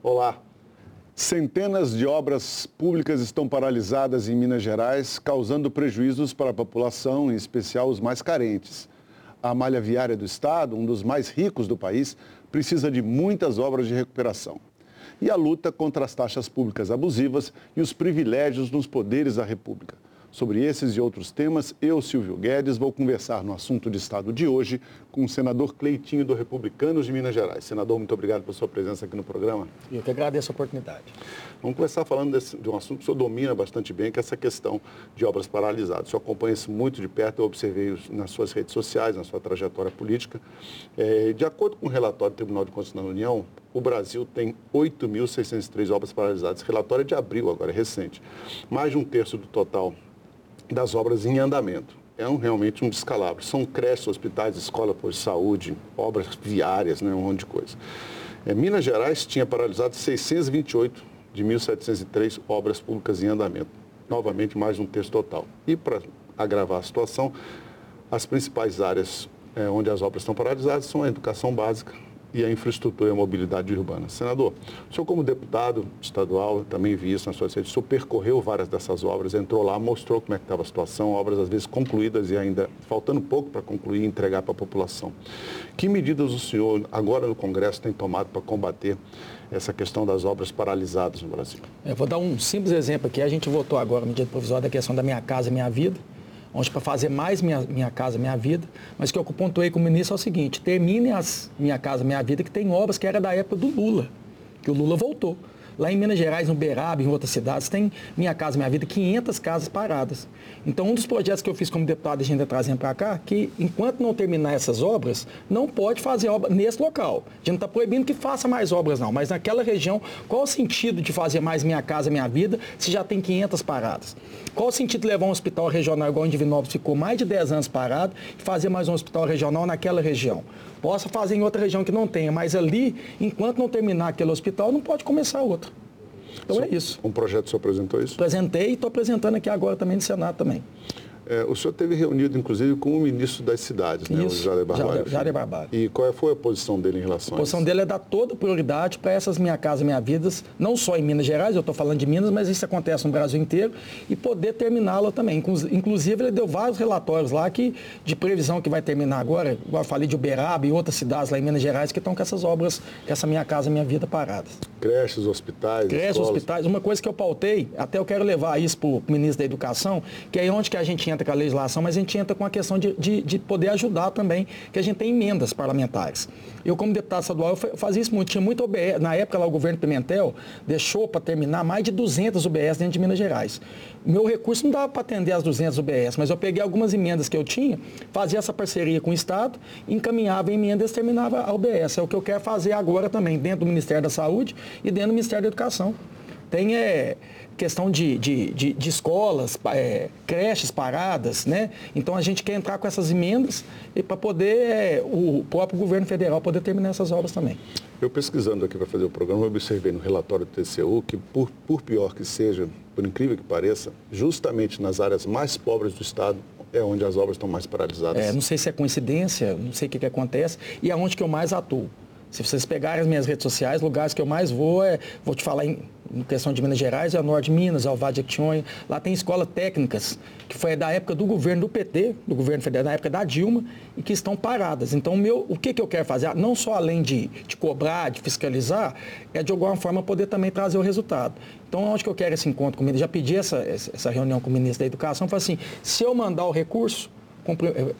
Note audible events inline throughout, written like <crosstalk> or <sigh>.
Olá. Centenas de obras públicas estão paralisadas em Minas Gerais, causando prejuízos para a população, em especial os mais carentes. A malha viária do estado, um dos mais ricos do país, precisa de muitas obras de recuperação. E a luta contra as taxas públicas abusivas e os privilégios nos poderes da República. Sobre esses e outros temas, eu, Silvio Guedes, vou conversar no assunto de Estado de hoje com o senador Cleitinho do Republicanos de Minas Gerais. Senador, muito obrigado pela sua presença aqui no programa. Eu que agradeço a oportunidade. Vamos começar falando desse, de um assunto que o senhor domina bastante bem, que é essa questão de obras paralisadas. O senhor acompanha isso muito de perto, eu observei nas suas redes sociais, na sua trajetória política. É, de acordo com o relatório do Tribunal de Contas da União, o Brasil tem 8.603 obras paralisadas. Relatório é de abril, agora é recente. Mais de um terço do total das obras em andamento. É um, realmente um descalabro. São creches, hospitais, escola por saúde, obras viárias, né, um monte de coisa. É, Minas Gerais tinha paralisado 628 de 1.703 obras públicas em andamento. Novamente, mais de um terço total. E para agravar a situação, as principais áreas é, onde as obras estão paralisadas são a educação básica, e a infraestrutura e a mobilidade urbana. Senador, o senhor como deputado estadual, também vi isso nas suas redes, o senhor percorreu várias dessas obras, entrou lá, mostrou como é que estava a situação, obras às vezes concluídas e ainda faltando pouco para concluir e entregar para a população. Que medidas o senhor, agora no Congresso, tem tomado para combater essa questão das obras paralisadas no Brasil? Eu vou dar um simples exemplo aqui. A gente votou agora, medida provisória, da questão da Minha Casa Minha Vida onde para fazer mais minha, minha casa, minha vida, mas que eu pontuei com o ministro é o seguinte, termine as Minha Casa Minha Vida, que tem obras que era da época do Lula, que o Lula voltou. Lá em Minas Gerais, no Beraba, em outras cidades, tem Minha Casa Minha Vida, 500 casas paradas. Então, um dos projetos que eu fiz como deputado, a gente trazendo para cá, que enquanto não terminar essas obras, não pode fazer obra nesse local. A gente não está proibindo que faça mais obras, não. Mas naquela região, qual o sentido de fazer mais Minha Casa Minha Vida se já tem 500 paradas? Qual o sentido de levar um hospital regional igual em Divinópolis ficou mais de 10 anos parado e fazer mais um hospital regional naquela região? Possa fazer em outra região que não tenha, mas ali, enquanto não terminar aquele hospital, não pode começar outro. Então é isso. Um projeto o senhor apresentou isso? Apresentei e estou apresentando aqui agora também no Senado também. É, o senhor teve reunido, inclusive, com o ministro das cidades, né, Isso, o Jair Barbalho. Jair Barbalho. E qual foi a posição dele em relação a, a posição dele é dar toda prioridade para essas Minha Casa Minha Vidas, não só em Minas Gerais, eu estou falando de Minas, mas isso acontece no Brasil inteiro, e poder terminá-la também. Inclusive, ele deu vários relatórios lá que, de previsão que vai terminar agora, igual eu falei de Uberaba e outras cidades lá em Minas Gerais que estão com essas obras, essa Minha Casa Minha Vida paradas. Creches, hospitais, Creches, escolas. hospitais. Uma coisa que eu pautei, até eu quero levar isso para o ministro da Educação, que é onde que a gente entra com a legislação, mas a gente entra com a questão de, de, de, poder ajudar também, que a gente tem emendas parlamentares. Eu, como deputado estadual, eu fazia isso muito. Tinha muito OBS. Na época, lá, o governo Pimentel deixou para terminar mais de 200 UBS dentro de Minas Gerais. Meu recurso não dava para atender as 200 UBS, mas eu peguei algumas emendas que eu tinha, fazia essa parceria com o Estado, encaminhava emendas e terminava a UBS. É o que eu quero fazer agora também, dentro do Ministério da Saúde e dentro do Ministério da Educação. Tem é, questão de, de, de, de escolas, é, creches paradas, né? Então a gente quer entrar com essas emendas e para poder é, o próprio governo federal poder terminar essas obras também. Eu pesquisando aqui para fazer o programa, eu observei no relatório do TCU que, por, por pior que seja, por incrível que pareça, justamente nas áreas mais pobres do Estado, é onde as obras estão mais paralisadas. É, não sei se é coincidência, não sei o que, que acontece, e é onde que eu mais atuo. Se vocês pegarem as minhas redes sociais, lugares que eu mais vou é, vou te falar em, em questão de Minas Gerais, é o Norte Minas, é o Vale de Actionha. Lá tem escolas técnicas, que foi da época do governo do PT, do governo federal, na época da Dilma, e que estão paradas. Então, meu, o que, que eu quero fazer? Não só além de, de cobrar, de fiscalizar, é de alguma forma poder também trazer o resultado. Então, onde que eu quero esse encontro com o ministro? Já pedi essa, essa reunião com o ministro da Educação, falei assim, se eu mandar o recurso,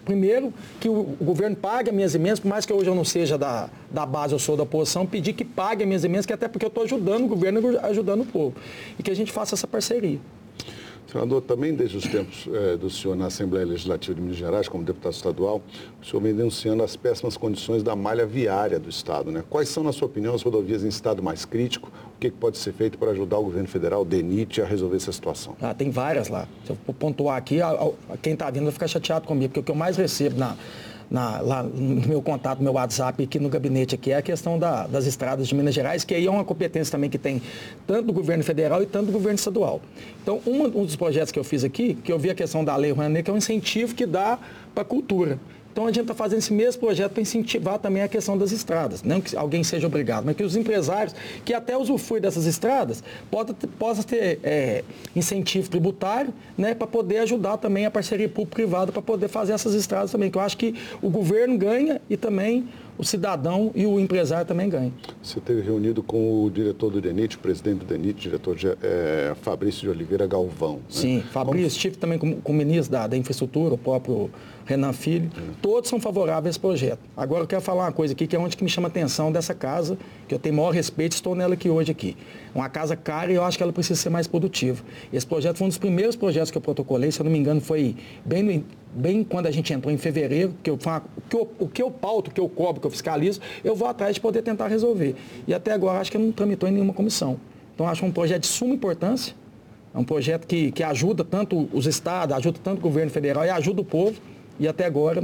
primeiro, que o, governo pague as minhas emendas, por mais que hoje eu não seja da, da base, eu sou da oposição, pedir que pague as minhas emendas, que até porque eu estou ajudando o governo ajudando o povo. E que a gente faça essa parceria. Senador, também desde os tempos é, do senhor na Assembleia Legislativa de Minas Gerais, como deputado estadual, o senhor vem denunciando as péssimas condições da malha viária do Estado. Né? Quais são, na sua opinião, as rodovias em estado mais crítico? O que, pode ser feito para ajudar o governo federal, o DENIT, a resolver essa situação? Ah, tem várias lá. Se eu pontuar aqui, a, a, quem está vindo vai ficar chateado comigo, porque o que eu mais recebo na, na, lá no meu contato, no meu WhatsApp aqui no gabinete aqui, é a questão da, das estradas de Minas Gerais, que aí é uma competência também que tem tanto do governo federal e tanto do governo estadual. Então, um, um dos projetos que eu fiz aqui, que eu vi a questão da Lei Rouanet, que é um incentivo que dá para a cultura. Então a gente está fazendo esse mesmo projeto para incentivar também a questão das estradas. Não que alguém seja obrigado, mas que os empresários que até usufruem dessas estradas possam ter, possa ter é, incentivo tributário né, para poder ajudar também a parceria público-privada para poder fazer essas estradas também. Que eu acho que o governo ganha e também o cidadão e o empresário também ganham. Você teve reunido com o diretor do DENIT, o presidente do DENIT, diretor de, é, Fabrício de Oliveira Galvão. Né? Sim, Fabrício, Como... estive também com, com o ministro da, da Infraestrutura, o próprio Renan Filho. Todos são favoráveis a esse projeto. Agora eu quero falar uma coisa aqui que é onde que me chama a atenção dessa casa, que eu tenho maior respeito, estou nela aqui hoje aqui. Uma casa cara e eu acho que ela precisa ser mais produtiva. Esse projeto foi um dos primeiros projetos que eu protocolei, se eu não me engano, foi bem no bem quando a gente entrou em fevereiro, que eu, que eu, o que eu pauto, o que eu cobro, que eu fiscalizo, eu vou atrás de poder tentar resolver. E até agora acho que não tramitou em nenhuma comissão. Então acho um projeto de suma importância, é um projeto que, que ajuda tanto os estados, ajuda tanto o governo federal e ajuda o povo. E até agora,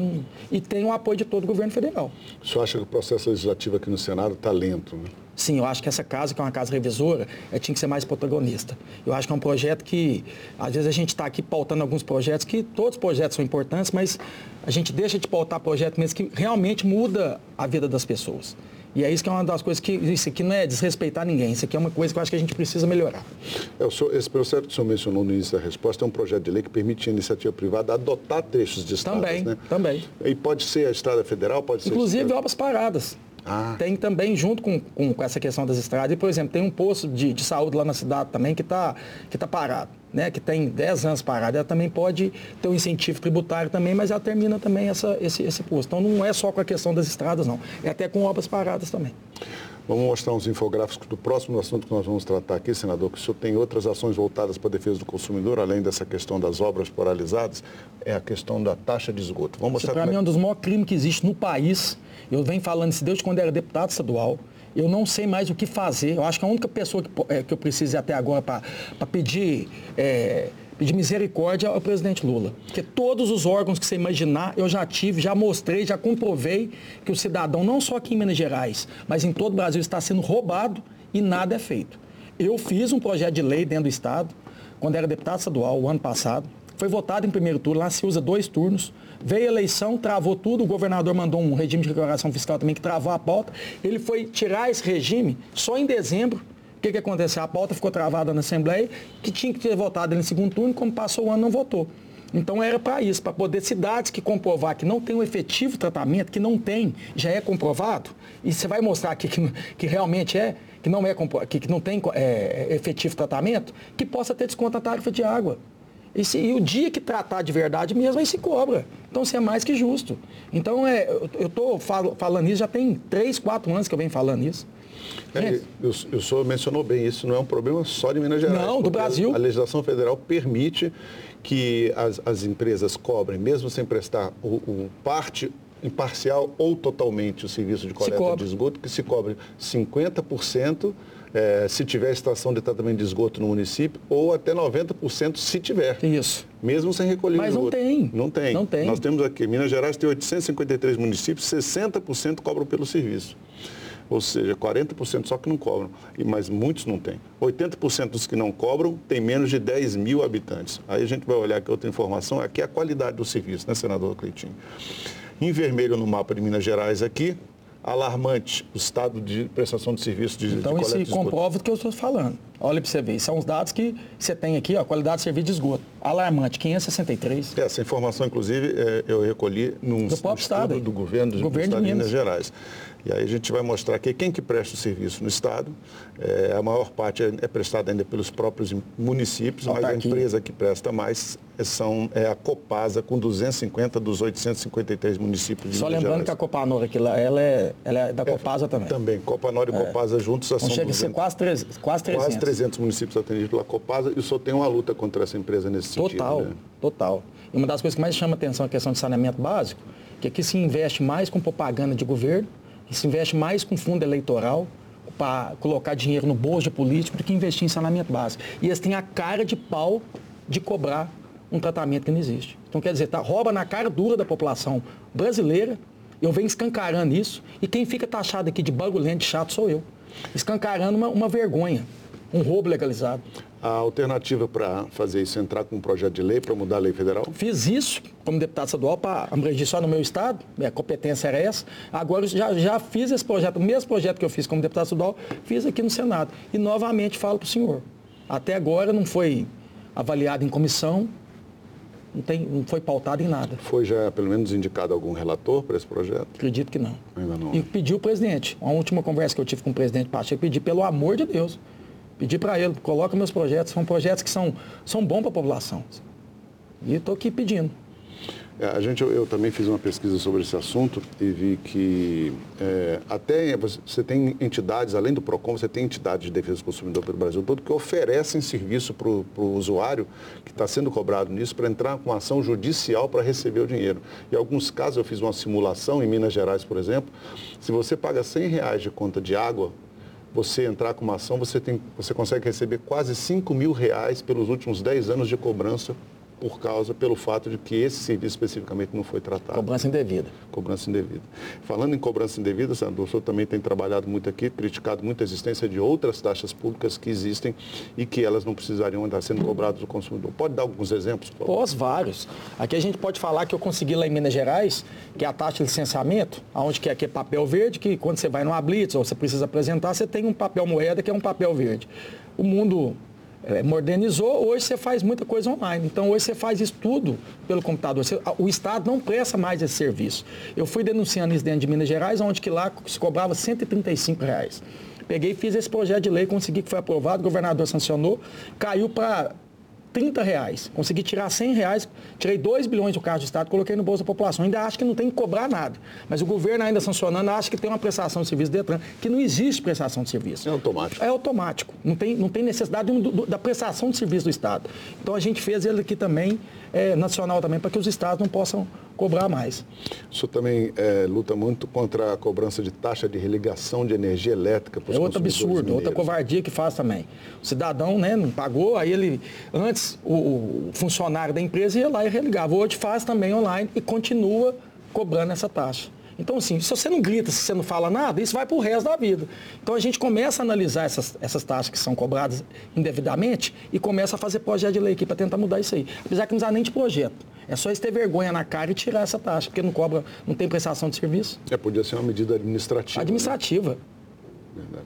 e tem o apoio de todo o governo federal. O senhor acha que o processo legislativo aqui no Senado está lento, né? Sim, eu acho que essa casa, que é uma casa revisora, é, tinha que ser mais protagonista. Eu acho que é um projeto que, às vezes, a gente está aqui pautando alguns projetos, que todos os projetos são importantes, mas a gente deixa de pautar projeto mesmo que realmente muda a vida das pessoas. E é isso que é uma das coisas que. Isso aqui não é desrespeitar ninguém, isso aqui é uma coisa que eu acho que a gente precisa melhorar. É, senhor, esse processo que o senhor mencionou no início da resposta é um projeto de lei que permite a iniciativa privada adotar trechos de estradas. Também, né? também. E pode ser a estrada federal, pode ser. Inclusive obras paradas. Ah. Tem também, junto com, com, essa questão das estradas, e, por exemplo, tem um posto de, de saúde lá na cidade também que está que tá parado, né? que tem 10 anos parado. Ela também pode ter um incentivo tributário também, mas ela termina também essa, esse, esse posto. Então não é só com a questão das estradas, não. É até com obras paradas também. Vamos mostrar uns infográficos do próximo assunto que nós vamos tratar aqui, senador, que o senhor tem outras ações voltadas para a defesa do consumidor, além dessa questão das obras paralisadas, é a questão da taxa de esgoto. Vamos mostrar Para mim é um dos maiores crimes que existe no país. Eu venho falando isso desde quando era deputado estadual. Eu não sei mais o que fazer. Eu acho que a única pessoa que, é, que eu preciso até agora para pedir... É, pedir misericórdia ao presidente Lula. Porque todos os órgãos que você imaginar, eu já tive, já mostrei, já comprovei que o cidadão, não só aqui em Minas Gerais, mas em todo o Brasil, está sendo roubado e nada é feito. Eu fiz um projeto de lei dentro do Estado, quando era deputado estadual, o ano passado. Foi votado em primeiro turno, lá se usa dois turnos. Veio a eleição, travou tudo, o governador mandou um regime de declaração fiscal também que travou a pauta. Ele foi tirar esse regime só em dezembro. Que, que aconteceu? A pauta ficou travada na Assembleia, que tinha que ter votado no segundo turno, como passou o ano, não votou. Então era para isso, para poder cidades que comprovar que não tem um efetivo tratamento, que não tem, já é comprovado, e você vai mostrar aqui que, que realmente é, que não, é, que, que não tem é, efetivo tratamento, que possa ter desconto na tarifa de água. E, se, e, o dia que tratar de verdade mesmo, aí se cobra. Então, isso é mais que justo. Então, é, eu estou fal, falando isso, já tem três, quatro anos que eu venho falando isso. É, o, o senhor mencionou bem, isso não é um problema só de Minas Gerais. Não, do Brasil. A legislação federal permite que as, as empresas cobrem, mesmo sem prestar o, o parte imparcial ou totalmente o serviço de coleta de esgoto, que se cobre 50% é, se tiver estação de tratamento de esgoto no município, ou até 90% se tiver. Isso. Mesmo sem recolher Mas esgoto. não tem. Não tem. Não tem. Nós temos aqui, Minas Gerais tem 853 municípios, 60% cobram pelo serviço. Ou seja, 40% só que não cobram, mas muitos não têm. 80% dos que não cobram têm menos de 10 mil habitantes. Aí a gente vai olhar aqui outra informação, aqui é a qualidade do serviço, né, senador Cleitinho? Em vermelho no mapa de Minas Gerais aqui, alarmante o estado de prestação de serviço de Então, de isso comprova o que eu estou falando. Olha para você ver, são os dados que você tem aqui, ó, qualidade de serviço de esgoto. Alarmante, 563. Essa informação, inclusive, é, eu recolhi num do próprio estado, do governo, do, governo do estado de Minas. de Minas Gerais. E aí a gente vai mostrar que quem que presta o serviço no Estado, é, a maior parte é, é prestada ainda pelos próprios municípios, mas a empresa que presta mais são, é a Copasa, com 250 dos 853 municípios de Só Minas lembrando Gerais. que a Copanor aqui, ela é, ela é da é, Copasa também. Também, Copanor e é. Copasa juntos são chega 200, a ser quase, 300, quase 300. Quase 300 municípios atendidos pela Copasa e senhor tem uma luta contra essa empresa nesse total, sentido. Total, né? total. E uma das coisas que mais chama atenção é a questão de saneamento básico, que aqui se investe mais com propaganda de governo, que se investe mais com fundo eleitoral para colocar dinheiro no bolso de político do que investir em saneamento básico. E eles têm a cara de pau de cobrar um tratamento que não existe. Então, quer dizer, tá, rouba na cara dura da população brasileira, eu venho escancarando isso, e quem fica taxado aqui de bagulhento chato sou eu. Escancarando uma, uma vergonha, um roubo legalizado. A alternativa para fazer isso entrar com um projeto de lei para mudar a lei federal? Fiz isso como deputado estadual para abranger só no meu estado, minha competência era essa. Agora já, já fiz esse projeto, o mesmo projeto que eu fiz como deputado estadual, fiz aqui no Senado. E novamente falo para o senhor, até agora não foi avaliado em comissão, não, tem, não foi pautado em nada. Foi já pelo menos indicado algum relator para esse projeto? Acredito que não. Ainda não. E pediu o presidente. A última conversa que eu tive com o presidente Pacheco, pedi pelo amor de Deus Pedi para ele, coloca meus projetos, são projetos que são, são bons para a população. E estou aqui pedindo. É, a gente, eu, eu, também fiz uma pesquisa sobre esse assunto e vi que é, até você tem entidades, além do PROCON, você tem entidades de defesa do consumidor pelo Brasil todo que oferecem serviço para o usuário que está sendo cobrado nisso para entrar com ação judicial para receber o dinheiro. Em alguns casos eu fiz uma simulação em Minas Gerais, por exemplo, se você paga 100 reais de conta de água, você entrar com uma ação, você, tem, você consegue receber quase 5 mil reais pelos últimos 10 anos de cobrança por causa, pelo fato de que esse serviço especificamente não foi tratado. Cobrança indevida. Cobrança indevida. Falando em cobrança indevida, senador, o senhor também tem trabalhado muito aqui, criticado muito a existência de outras taxas públicas que existem e que elas não precisariam estar sendo cobradas do consumidor. Pode dar alguns exemplos? Por Posso, vários. Aqui a gente pode falar que eu consegui lá em Minas Gerais, que é a taxa de licenciamento, onde que é, que é papel verde, que quando você vai numa blitz ou você precisa apresentar, você tem um papel moeda que é um papel verde. O mundo é, modernizou, hoje você faz muita coisa online. Então hoje você faz isso tudo pelo computador. Você, o Estado não presta mais esse serviço. Eu fui denunciando isso dentro de Minas Gerais, onde que lá se cobrava 135 reais. Peguei e fiz esse projeto de lei, consegui que foi aprovado, o governador sancionou, caiu para 30 reais. Consegui tirar 100 reais, tirei 2 bilhões do carro do Estado, coloquei no bolso da população. Ainda acho que não tem que cobrar nada. Mas o governo ainda sancionando, acha que tem uma prestação de serviço Detran, que não existe prestação de serviço. É automático. É automático. Não tem, não tem necessidade do, do, da prestação de serviço do Estado. Então a gente fez ele aqui também, é, nacional também, para que os estados não possam cobrar mais. O senhor também é, luta muito contra a cobrança de taxa de religação de energia elétrica para os É outro absurdo, mineiros. outra covardia que faz também. O cidadão né, não pagou, aí ele, antes o, o funcionário da empresa ia lá e religava. Hoje faz também online e continua cobrando essa taxa. Então, assim, se você não grita, se você não fala nada, isso vai para o resto da vida. Então, a gente começa a analisar essas, essas taxas que são cobradas indevidamente e começa a fazer projeto de lei aqui para tentar mudar isso aí. Apesar que não precisa nem de projeto. É só eles ter vergonha na cara e tirar essa taxa, porque não cobra, não tem prestação de serviço. É, podia ser uma medida administrativa. Administrativa. Né?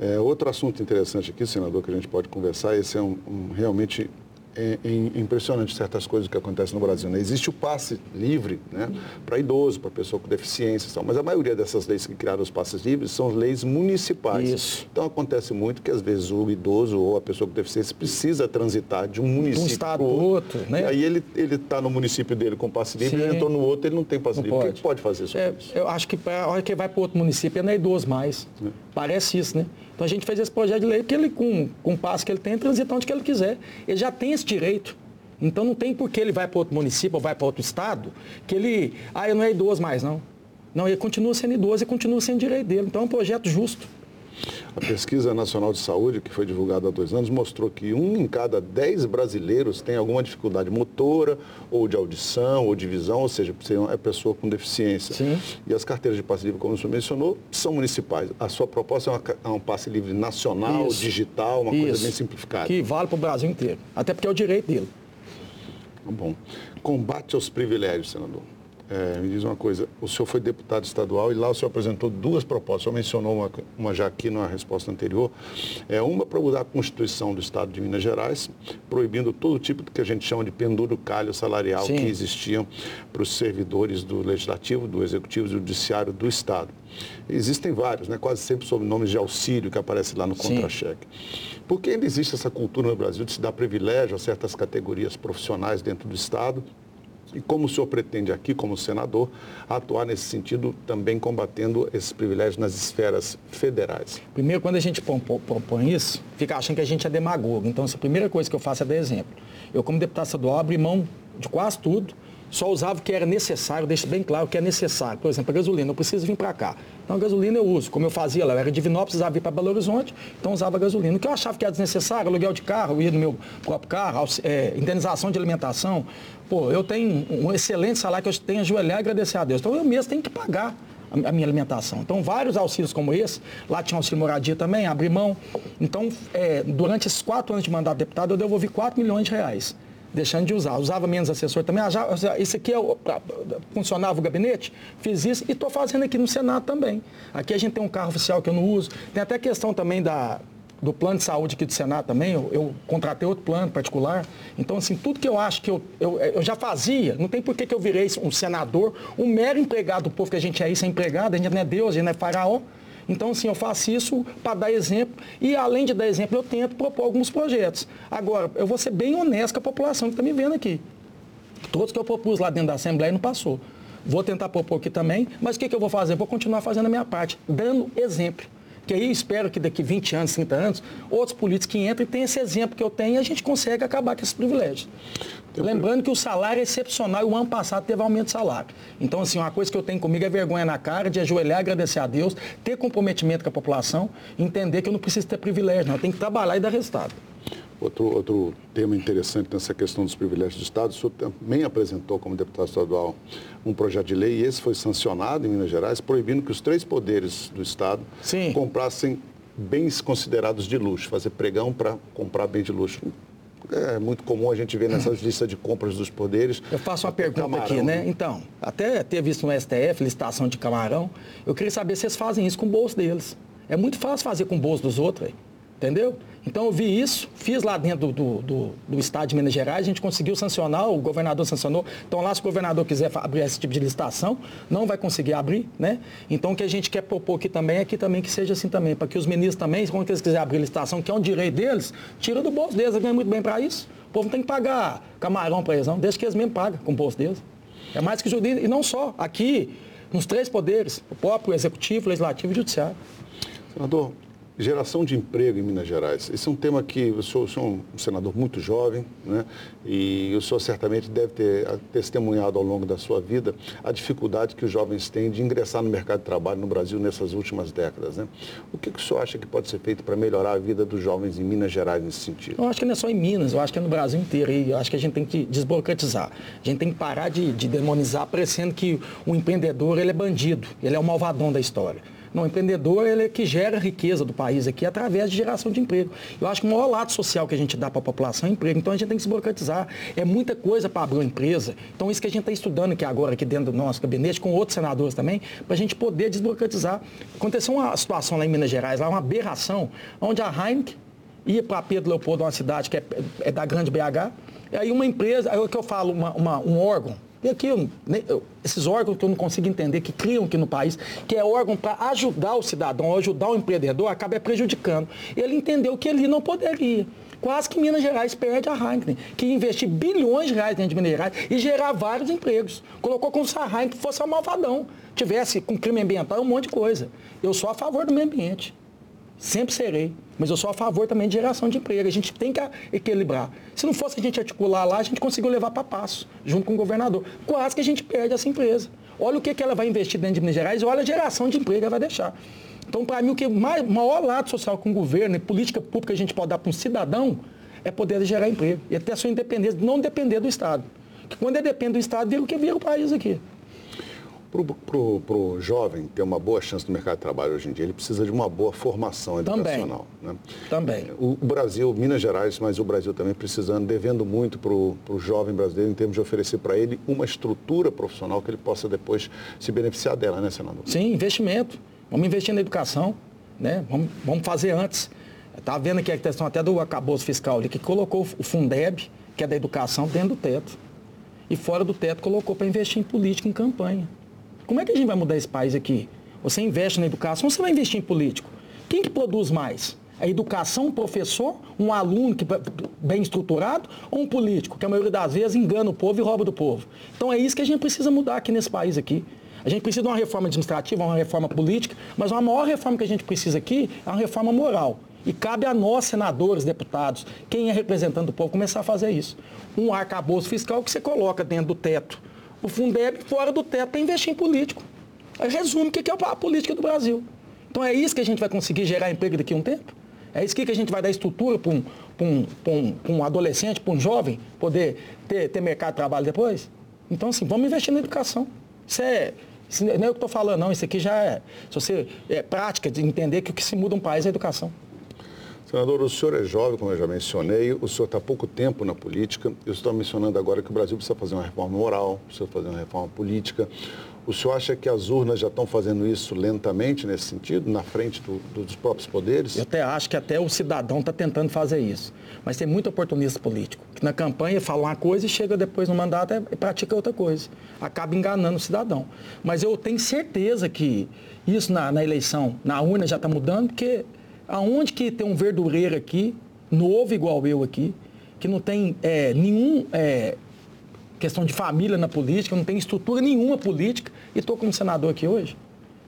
É, outro assunto interessante aqui, senador, que a gente pode conversar, esse é um, um realmente é, é, impressionante certas coisas que acontecem no Brasil. Né? Existe o passe livre né? para idoso, para pessoa com deficiência, tal, mas a maioria dessas leis que criaram os passes livres são leis municipais. Isso. Então acontece muito que às vezes o idoso ou a pessoa com deficiência precisa transitar de um município um estado para outro. Né? E aí ele está no município dele com passe livre, Sim. ele entrou no outro, ele não tem passe não livre. Pode. O que pode fazer isso? É, eu acho que a hora que vai para outro município, ele não é idoso mais. É. Parece isso, né? Então a gente fez esse projeto de lei porque ele, com, com o passe que ele tem, transita onde que ele quiser. Ele já tem esse direito. Então não tem por que ele vai para outro município ou vai para outro estado, que ele, ah, eu não é idoso mais, não. Não, ele continua sendo idoso e continua sendo direito dele. Então é um projeto justo. A pesquisa nacional de saúde, que foi divulgada há dois anos, mostrou que um em cada dez brasileiros tem alguma dificuldade motora, ou de audição, ou de visão, ou seja, é pessoa com deficiência. Sim. E as carteiras de passe livre, como o senhor mencionou, são municipais. A sua proposta é, uma, é um passe livre nacional, Isso. digital, uma Isso. coisa bem simplificada. Que vale para o Brasil inteiro. Até porque é o direito dele. Tá bom. Combate aos privilégios, senador. É, me diz uma coisa, o senhor foi deputado estadual e lá o senhor apresentou duas propostas. O senhor mencionou uma, uma já aqui na resposta anterior. É, uma para mudar a Constituição do Estado de Minas Gerais, proibindo todo tipo do que a gente chama de penduricalho salarial Sim. que existiam para os servidores do Legislativo, do Executivo e do Judiciário do Estado. Existem vários, né? quase sempre sob nomes de auxílio que aparece lá no contra-cheque. Por que ainda existe essa cultura no Brasil de se dar privilégio a certas categorias profissionais dentro do Estado? E como o senhor pretende aqui, como senador, atuar nesse sentido, também combatendo esses privilégios nas esferas federais? Primeiro, quando a gente propõe isso, fica achando que a gente é demagogo. Então, a primeira coisa que eu faço é dar exemplo. Eu, como deputado estadual, abri mão de quase tudo só usava o que era necessário, deixa bem claro o que é necessário. Por exemplo, a gasolina, eu preciso vir para cá. Então, a gasolina eu uso, como eu fazia lá, eu era de Divinópolis, precisava vir para Belo Horizonte, então usava gasolina. O que eu achava que era desnecessário, aluguel de carro, ia no meu próprio carro, é, indenização de alimentação. Pô, eu tenho um excelente salário que eu tenho a ajoelhar e agradecer a Deus. Então, eu mesmo tenho que pagar a minha alimentação. Então, vários auxílios como esse, lá tinha auxílio moradia também, abri mão. Então, é, durante esses quatro anos de mandato de deputado, eu devolvi 4 milhões de reais deixando de usar. Usava menos assessor também. Ah, já, aqui é o, funcionava o gabinete? Fiz isso e estou fazendo aqui no Senado também. Aqui a gente tem um carro oficial que eu não uso. Tem até questão também da, do plano de saúde aqui do Senado também, eu, eu, contratei outro plano particular. Então, assim, tudo que eu acho que eu, eu, eu já fazia, não tem por que eu virei um senador, um mero empregado do povo que a gente é isso, é empregado, a gente não é Deus, a gente não é faraó. Então, assim, eu faço isso para dar exemplo e, além de dar exemplo, eu tento propor alguns projetos. Agora, eu vou ser bem honesto com a população que está me vendo aqui. Todos que eu propus lá dentro da Assembleia não passou. Vou tentar propor aqui também, mas o que, que eu vou fazer? Vou continuar fazendo a minha parte, dando exemplo. Que aí espero que daqui 20 anos, 30 anos, outros políticos que entram e tenham esse exemplo que eu tenho e a gente consegue acabar com esses privilégios. Lembrando que o salário é excepcional e o ano passado teve aumento de salário. Então, assim, uma coisa que eu tenho comigo é vergonha na cara de ajoelhar, agradecer a Deus, ter comprometimento com a população, entender que eu não preciso ter privilégio, não. Eu tenho que trabalhar e dar resultado. Outro, outro tema interessante nessa questão dos privilégios do Estado, o senhor também apresentou como deputado estadual um projeto de lei, e esse foi sancionado em Minas Gerais, proibindo que os três poderes do Estado Sim. comprassem bens considerados de luxo, fazer pregão para comprar bem de luxo é muito comum a gente ver nessas <laughs> listas de compras dos poderes. Eu faço uma pergunta camarão, aqui, né? Então, até ter visto no STF licitação de camarão, eu queria saber se vocês fazem isso com o bolso deles. É muito fácil fazer com o bolso dos outros, aí. Entendeu? Então eu vi isso, fiz lá dentro do, do, do, estado de Minas Gerais, a gente conseguiu sancionar, o governador sancionou. Então lá se o governador quiser abrir esse tipo de licitação, não vai conseguir abrir, né? Então o que a gente quer propor aqui também é que também que seja assim também, para que os ministros também, quando eles quiserem abrir licitação, que é um direito deles, tira do bolso deles, eles ganham muito bem para isso. O povo não tem que pagar camarão para eles, não, desde que eles mesmo pagam com o bolso deles. É mais que jurídico, e não só, aqui, nos três poderes, o próprio executivo, legislativo e judiciário. Senador, Geração de emprego em Minas Gerais. Esse é um tema que o senhor é um senador muito jovem, né? e o senhor certamente deve ter testemunhado ao longo da sua vida a dificuldade que os jovens têm de ingressar no mercado de trabalho no Brasil nessas últimas décadas. Né? O que, que o senhor acha que pode ser feito para melhorar a vida dos jovens em Minas Gerais nesse sentido? Eu acho que não é só em Minas, eu acho que é no Brasil inteiro. E eu acho que a gente tem que desburocratizar. A gente tem que parar de, de demonizar, parecendo que o empreendedor ele é bandido, ele é o malvadão da história. Não, o empreendedor ele é que gera riqueza do país aqui através de geração de emprego. Eu acho que o maior lado social que a gente dá para a população é emprego. Então a gente tem que se burocratizar. É muita coisa para abrir uma empresa. Então isso que a gente está estudando aqui agora, aqui dentro do nosso gabinete, com outros senadores também, para a gente poder desburocratizar. Aconteceu uma situação lá em Minas Gerais, lá uma aberração, onde a Heineken ia para Pedro Leopoldo, uma cidade que é, é da grande BH, e aí uma empresa, aí é o que eu falo, uma, uma, um órgão, e aqui, eu, eu, esses órgãos que eu não consigo entender, que criam aqui no país, que é órgão para ajudar o cidadão, ajudar o empreendedor, acaba prejudicando. Ele entendeu que ele não poderia. Quase que Minas Gerais perde a Heineken, que investir bilhões de reais dentro de Minas Gerais e gerar vários empregos. Colocou como se a Heineken fosse um malvadão, tivesse com crime ambiental um monte de coisa. Eu sou a favor do meio ambiente. Sempre serei. Mas eu sou a favor também de geração de emprego. A gente tem que equilibrar. Se não fosse a gente articular lá, a gente conseguiu levar para passo, junto com o governador. Quase que a gente perde essa empresa. Olha o que, que ela vai investir dentro de Minas Gerais e olha a geração de emprego que ela vai deixar. Então, para mim, o que mais, maior lado social com o governo e política pública a gente pode dar para um cidadão é poder gerar emprego. E até a sua independência, não depender do Estado. Porque quando ele depende do Estado, vira o que vira o país aqui. Para o jovem ter uma boa chance no mercado de trabalho hoje em dia, ele precisa de uma boa formação educacional. Também. Né? também. O, Brasil, Minas Gerais, mas o Brasil também precisando, devendo muito para o jovem brasileiro em termos de oferecer para ele uma estrutura profissional que ele possa depois se beneficiar dela, né, senador? Sim, investimento. Vamos investir na educação, né? Vamos, vamos fazer antes. Está vendo aqui a questão até do acabouço fiscal ali, que colocou o Fundeb, que é da educação, dentro do teto. E fora do teto colocou para investir em política, em campanha. Como é que a gente vai mudar esse país aqui? Você investe na educação, você vai investir em político. Quem que produz mais? A educação, um professor, um aluno que, bem estruturado ou um político, que a maioria das vezes engana o povo e rouba do povo. Então é isso que a gente precisa mudar aqui nesse país aqui. A gente precisa de uma reforma administrativa, uma reforma política, mas uma maior reforma que a gente precisa aqui é uma reforma moral. E cabe a nós, senadores, deputados, quem é representante do povo, começar a fazer isso. Um arcabouço fiscal que você coloca dentro do teto o Fundeb fora do teto para investir em político. Resume o que é a política do Brasil. Então é isso que a gente vai conseguir gerar emprego daqui a um tempo? É isso que a gente vai dar estrutura para um, um, um, um, adolescente, para um jovem, poder ter, ter mercado de trabalho depois? Então, assim, vamos investir na educação. Isso é, Isso não é o que estou falando, não. Isso aqui já é, se você, é prática de entender que o que se muda um país é a educação. Senador, o senhor é jovem, como eu já mencionei, o senhor está há pouco tempo na política. Eu estou mencionando agora que o Brasil precisa fazer uma reforma moral, precisa fazer uma reforma política. O senhor acha que as urnas já estão fazendo isso lentamente nesse sentido, na frente do, dos próprios poderes? Eu até acho que até o cidadão está tentando fazer isso. Mas tem muito oportunista político, que na campanha fala uma coisa e chega depois no mandato e pratica outra coisa. Acaba enganando o cidadão. Mas eu tenho certeza que isso na, na eleição, na urna já está mudando, porque aonde que tem um verdureiro aqui, novo igual eu aqui, que não tem é, nenhum é, questão de família na política, não tem estrutura nenhuma política, e estou como senador aqui hoje.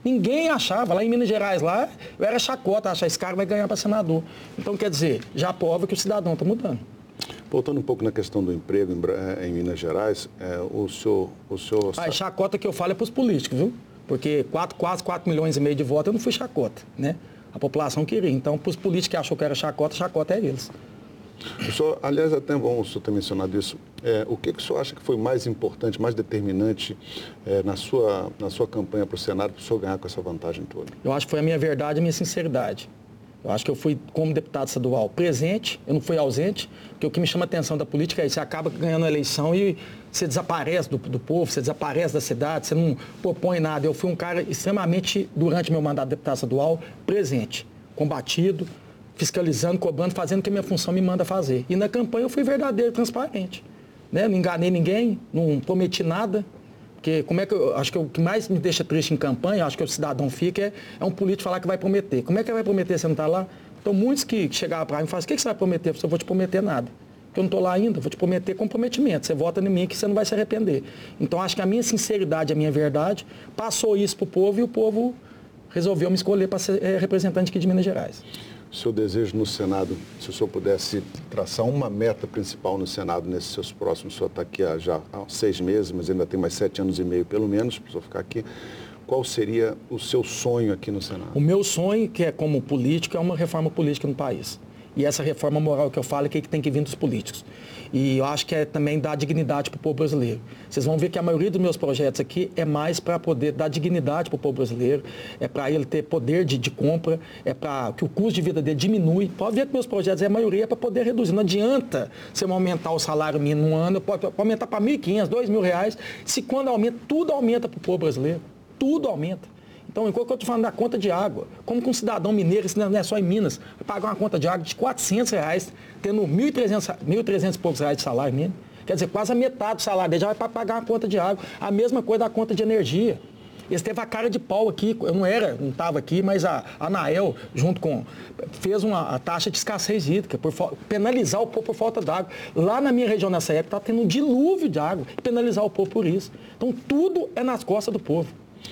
Ninguém achava, lá em Minas Gerais, lá, eu era chacota, achar esse cara vai ganhar para senador. Então, quer dizer, já prova que o cidadão está mudando. Voltando um pouco na questão do emprego em, eh, em Minas Gerais, é, o senhor... O senhor ah, chacota que eu falo é para os políticos, viu? Porque quatro, quase 4 milhões e meio de votos eu não fui chacota, né? A população queria. Então, para os políticos que achou que era chacota, chacota é eles. O senhor, aliás, é até bom o senhor ter mencionado isso. É, o que, que o senhor acha que foi mais importante, mais determinante é, na, sua, na sua campanha para o Senado para o senhor ganhar com essa vantagem toda? Eu acho que foi a minha verdade e a minha sinceridade. Eu acho que eu fui, como deputado estadual, presente, eu não fui ausente, porque o que me chama a atenção da política é isso, você acaba ganhando a eleição e você desaparece do, do povo, você desaparece da cidade, você não propõe nada. Eu fui um cara extremamente, durante meu mandato de deputado estadual, presente, combatido, fiscalizando, cobrando, fazendo o que a minha função me manda fazer. E na campanha eu fui verdadeiro, transparente. Né? Não enganei ninguém, não prometi nada, porque como é que eu acho que o que mais me deixa triste em campanha, acho que o cidadão fica, é, é um político falar que vai prometer. Como é que vai prometer se não está lá? Então muitos que, que chegavam para mim e falavam, o que, que você vai prometer? Eu vou te prometer nada. Porque eu não estou lá ainda, vou te prometer comprometimento. Você vota em mim que você não vai se arrepender. Então acho que a minha sinceridade, a minha verdade, passou isso para o povo e o povo resolveu me escolher para ser é, representante aqui de Minas Gerais seu desejo no Senado, se o senhor pudesse traçar uma meta principal no Senado nesses seus próximos, o senhor está aqui há já há seis meses, mas ainda tem mais sete anos e meio pelo menos, para o senhor ficar aqui. Qual seria o seu sonho aqui no Senado? O meu sonho, que é como político, é uma reforma política no país. E essa reforma moral que eu falo é que tem que vir dos políticos. E eu acho que é também dar dignidade para o povo brasileiro. Vocês vão ver que a maioria dos meus projetos aqui é mais para poder dar dignidade para o povo brasileiro, é para ele ter poder de, de compra, é para que o custo de vida dele diminui. Pode ver que meus projetos, é a maioria, é para poder reduzir. Não adianta você aumentar o salário mínimo um ano, pode aumentar para 1.500, 2.000 reais, se quando aumenta, tudo aumenta para o povo brasileiro. Tudo aumenta. Então, enquanto eu estou falando da conta de água, como que um cidadão mineiro, isso não é só em Minas, pagar uma conta de água de 400 reais, tendo 1.300, 1.300 e poucos reais de salário mínimo? Quer dizer, quase a metade do salário dele já vai pagar uma conta de água. A mesma coisa da conta de energia. Eles teve a cara de pau aqui, eu não era, não estava aqui, mas a, a Nael, junto com, fez uma taxa de escassez hídrica, por penalizar o povo por falta d'água. Lá na minha região, nessa época, está tendo um dilúvio de água, penalizar o povo por isso. Então, tudo é nas costas do povo.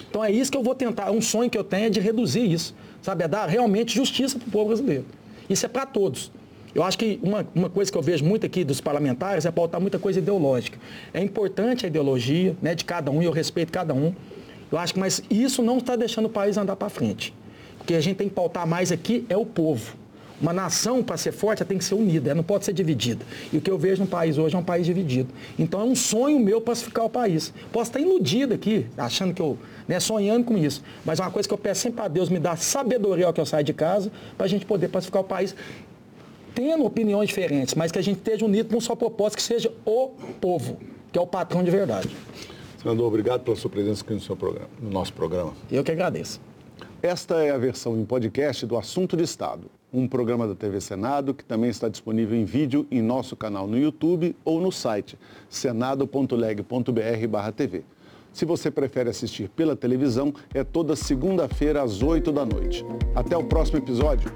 Então é isso que eu vou tentar, um sonho que eu tenho é de reduzir isso, sabe? É dar realmente justiça para o povo brasileiro. Isso é para todos. Eu acho que uma, uma coisa que eu vejo muito aqui dos parlamentares é pautar muita coisa ideológica. É importante a ideologia né, de cada um e eu respeito cada um. Eu acho que, mas isso não está deixando o país andar para frente. O que a gente tem que pautar mais aqui é o povo. Uma nação, para ser forte, ela tem que ser unida, ela não pode ser dividida. E o que eu vejo no país hoje é um país dividido. Então é um sonho meu pacificar o país. Posso estar iludido aqui, achando que eu, né, sonhando com isso. Mas é uma coisa que eu peço sempre a Deus me dar sabedoria ao que eu saio de casa, para a gente poder pacificar o país, tendo opiniões diferentes, mas que a gente esteja unido com um só propósito, que seja o povo, que é o patrão de verdade. Senador, obrigado pela sua presença aqui no, seu programa, no nosso programa. Eu que agradeço. Esta é a versão em podcast do Assunto de Estado um programa da TV Senado que também está disponível em vídeo em nosso canal no YouTube ou no site senado.leg.br/tv. Se você prefere assistir pela televisão, é toda segunda-feira às 8 da noite. Até o próximo episódio.